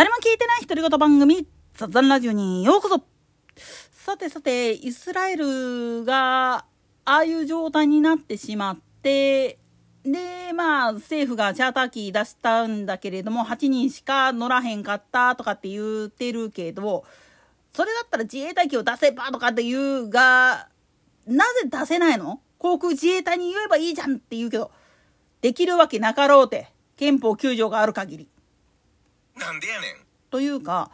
誰も聞いてない独り言番組、雑談ラジオにようこそさてさて、イスラエルが、ああいう状態になってしまって、で、まあ、政府がチャーター機出したんだけれども、8人しか乗らへんかったとかって言ってるけど、それだったら自衛隊機を出せばとかって言うが、なぜ出せないの？航空自衛隊に言えばいいじゃんって言うけど、できるわけなかろうて、憲法9条がある限り。なんでやねん。というか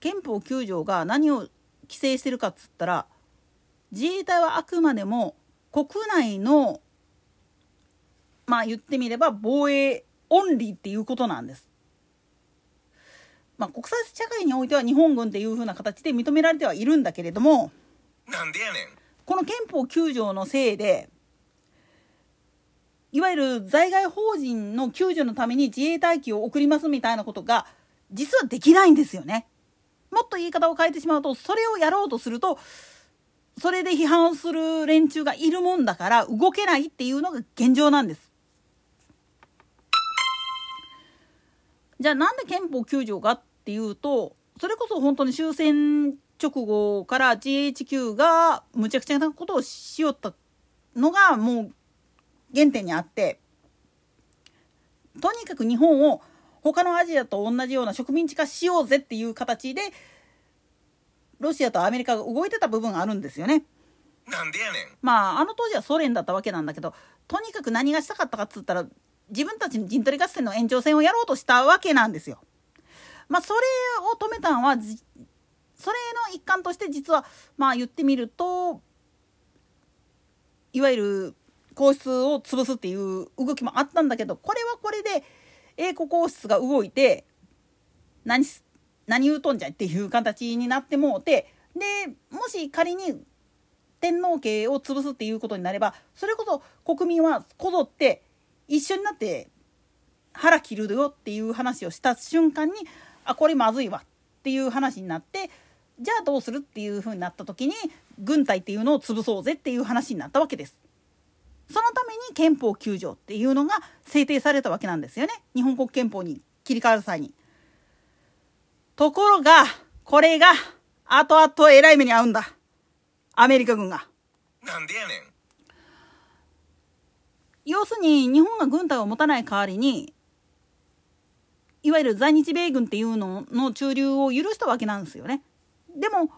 憲法9条が何を規制してるかっつったら自衛隊はあくまでも国内のまあ言ってみれば防衛オンリーっていうことなんです。まあ、国際社会においては日本軍っていう風な形で認められてはいるんだけれどもなんでやねん。この憲法9条のせいでいわゆる在外邦人の救助のために自衛隊機を送りますみたいなことが実はできないんですよね。もっと言い方を変えてしまうとそれをやろうとするとそれで批判をする連中がいるもんだから動けないっていうのが現状なんです。じゃあなんで憲法9条がっていうとそれこそ本当に終戦直後から GHQ がむちゃくちゃなことをしよったのがもう原点にあってとにかく日本を他のアジアと同じような植民地化しようぜっていう形でロシアとアメリカが動いてた部分があるんですよね。なんでやねん。まああの当時はソ連だったわけなんだけどとにかく何がしたかったかっつったら自分たちの陣取り合戦の延長戦をやろうとしたわけなんですよ。まあそれを止めたのはそれの一環として実はまあ言ってみるといわゆる皇室を潰すっていう動きもあったんだけどこれはこれで英国王室が動いて何何言うとんじゃいっていう形になってもうてでもし仮に天皇家を潰すっていうことになればそれこそ国民はこぞって一緒になって腹切るよっていう話をした瞬間にあこれまずいわっていう話になってじゃあどうするっていうふうになった時に軍隊っていうのを潰そうぜっていう話になったわけです。そのために憲法9条っていうのが制定されたわけなんですよね日本国憲法に切り替わる際に。ところがこれが後々えらい目に遭うんだアメリカ軍が。なんでやねん。要するに日本が軍隊を持たない代わりにいわゆる在日米軍っていうのの駐留を許したわけなんですよね。でも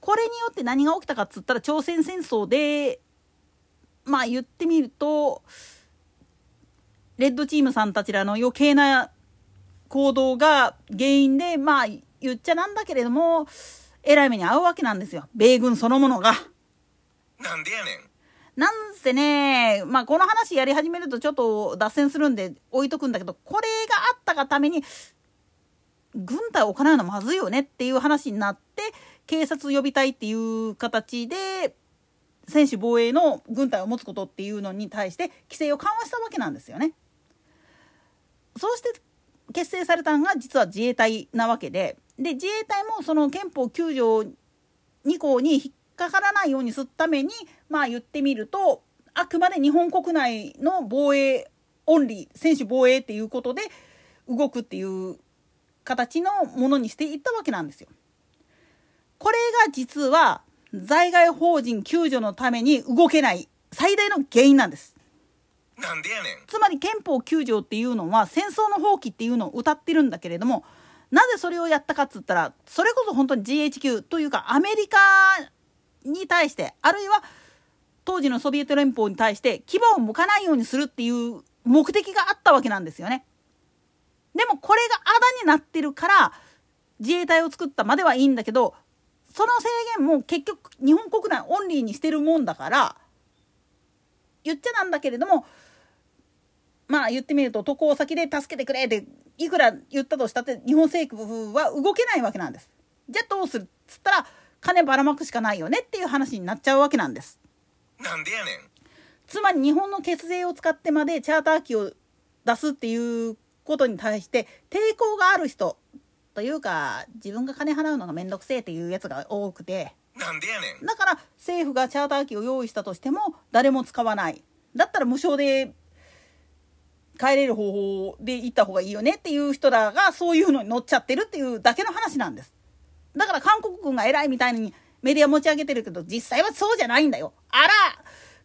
これによって何が起きたかっつったら朝鮮戦争でまあ言ってみるとレッドチームさんたちらの余計な行動が原因でまあ言っちゃなんだけれどもえらい目に遭うわけなんですよ米軍そのものが。なんでやねん。なんせね、まあ、この話やり始めるとちょっと脱線するんで置いとくんだけどこれがあったがために軍隊を行うのまずいよねっていう話になって警察呼びたいっていう形で専守防衛の軍隊を持つことっていうのに対して規制を緩和したわけなんですよね。そうして結成されたのが実は自衛隊なわけでで自衛隊もその憲法9条2項に引っかからないようにするためにまあ言ってみるとあくまで日本国内の防衛オンリー専守防衛っていうことで動くっていう形のものにしていったわけなんですよ。これが実は在外邦人救助のために動けない最大の原因なんです。なんでやねん。つまり憲法9条っていうのは戦争の放棄っていうのを謳ってるんだけれどもなぜそれをやったかっつったらそれこそ本当に GHQ というかアメリカに対してあるいは当時のソビエト連邦に対して牙を向かないようにするっていう目的があったわけなんですよね。でもこれがあだになってるから自衛隊を作ったまではいいんだけどその制限も結局日本国内オンリーにしてるもんだから言っちゃなんだけれどもまあ言ってみると渡航先で助けてくれっていくら言ったとしたって日本政府は動けないわけなんです。じゃあどうするっつったら金ばらまくしかないよねっていう話になっちゃうわけなんです。なんでやねん。つまり日本の血税を使ってまでチャーター機を出すっていうことに対して抵抗がある人というか自分が金払うのが面倒くせえっていうやつが多くてなんでやねん。だから政府がチャーター機を用意したとしても誰も使わないだったら無償で帰れる方法で行った方がいいよねっていう人らがそういうのに乗っちゃってるっていうだけの話なんです。だから韓国軍が偉いみたいにメディア持ち上げてるけど実際はそうじゃないんだよ。あら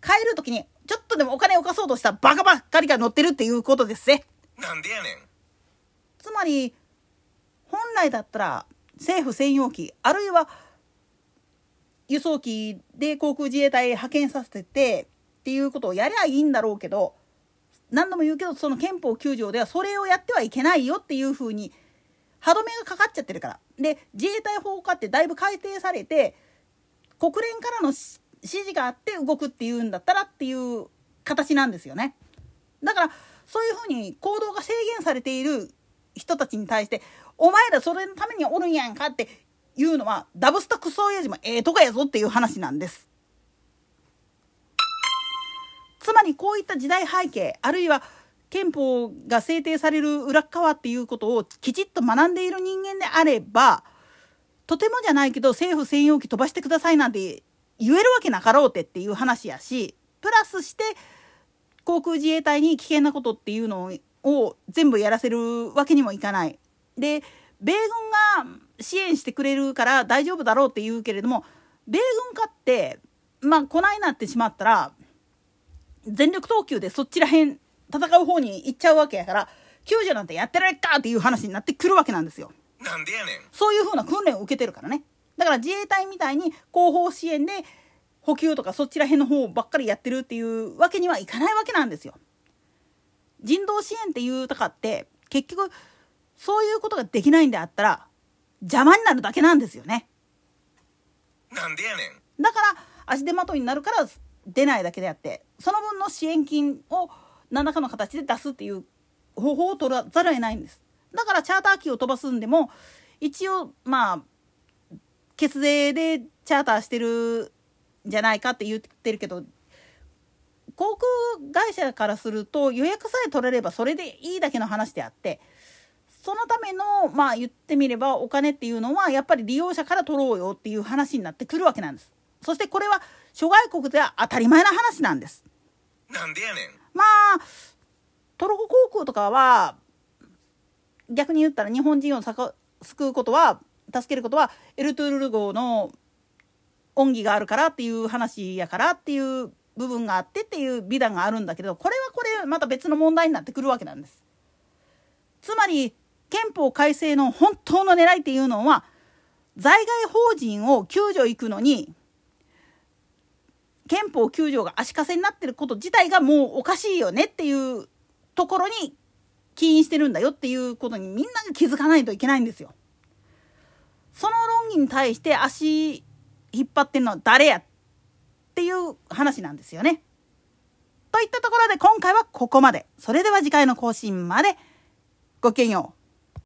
帰る時にちょっとでもお金を貸そうとしたバカばっかりが乗ってるっていうことですね。なんでやねん。つまり本来だったら政府専用機あるいは輸送機で航空自衛隊派遣させてっていうことをやりゃいいんだろうけど何度も言うけどその憲法9条ではそれをやってはいけないよっていうふうに歯止めがかかっちゃってるからで自衛隊法化ってだいぶ改定されて国連からの指示があって動くっていうんだったらっていう形なんですよね。だからそういうふうに行動が制限されている人たちに対して「お前らそれのためにおるんやんか」っていうのはダブスタクソ親父もええとこやぞっていう話なんです。つまりこういった時代背景あるいは憲法が制定される裏側っていうことをきちっと学んでいる人間であればとてもじゃないけど政府専用機飛ばしてくださいなんて言えるわけなかろうてっていう話やしプラスして航空自衛隊に危険なことっていうのを全部やらせるわけにもいかない。で米軍が支援してくれるから大丈夫だろうって言うけれども米軍かってまあこないなってしまったら全力投球でそちらへん戦う方に行っちゃうわけやから救助なんてやってられっかっていう話になってくるわけなんですよ。なんでやねん。そういうふうな訓練を受けてるからね。だから自衛隊みたいに後方支援で補給とかそちら辺の方ばっかりやってるっていうわけにはいかないわけなんですよ。人道支援っていうとかって結局そういうことができないんであったら邪魔になるだけなんですよね。なんでやねん。だから足手まといになるから出ないだけであってその分の支援金を何らかの形で出すっていう方法を取らざるを得ないんです。だからチャーター機を飛ばすんでも一応まあ血税でチャーターしてるんじゃないかって言ってるけど航空会社からすると予約さえ取れればそれでいいだけの話であってそのためのまあ言ってみればお金っていうのはやっぱり利用者から取ろうよっていう話になってくるわけなんです。そしてこれは諸外国では当たり前な話なんです。なんでやねん。まあトルコ航空とかは逆に言ったら日本人を救うことは助けることはエルトゥールル号の恩義があるからっていう話やからっていう部分があってっていう美談があるんだけどこれはこれまた別の問題になってくるわけなんです。つまり憲法改正の本当の狙いっていうのは在外邦人を救助行くのに憲法9条が足かせになってること自体がもうおかしいよねっていうところに起因してるんだよっていうことにみんなが気づかないといけないんですよ。その論議に対して足引っ張ってるのは誰やっていう話なんですよね。といったところで今回はここまで。それでは次回の更新までごきげんよう。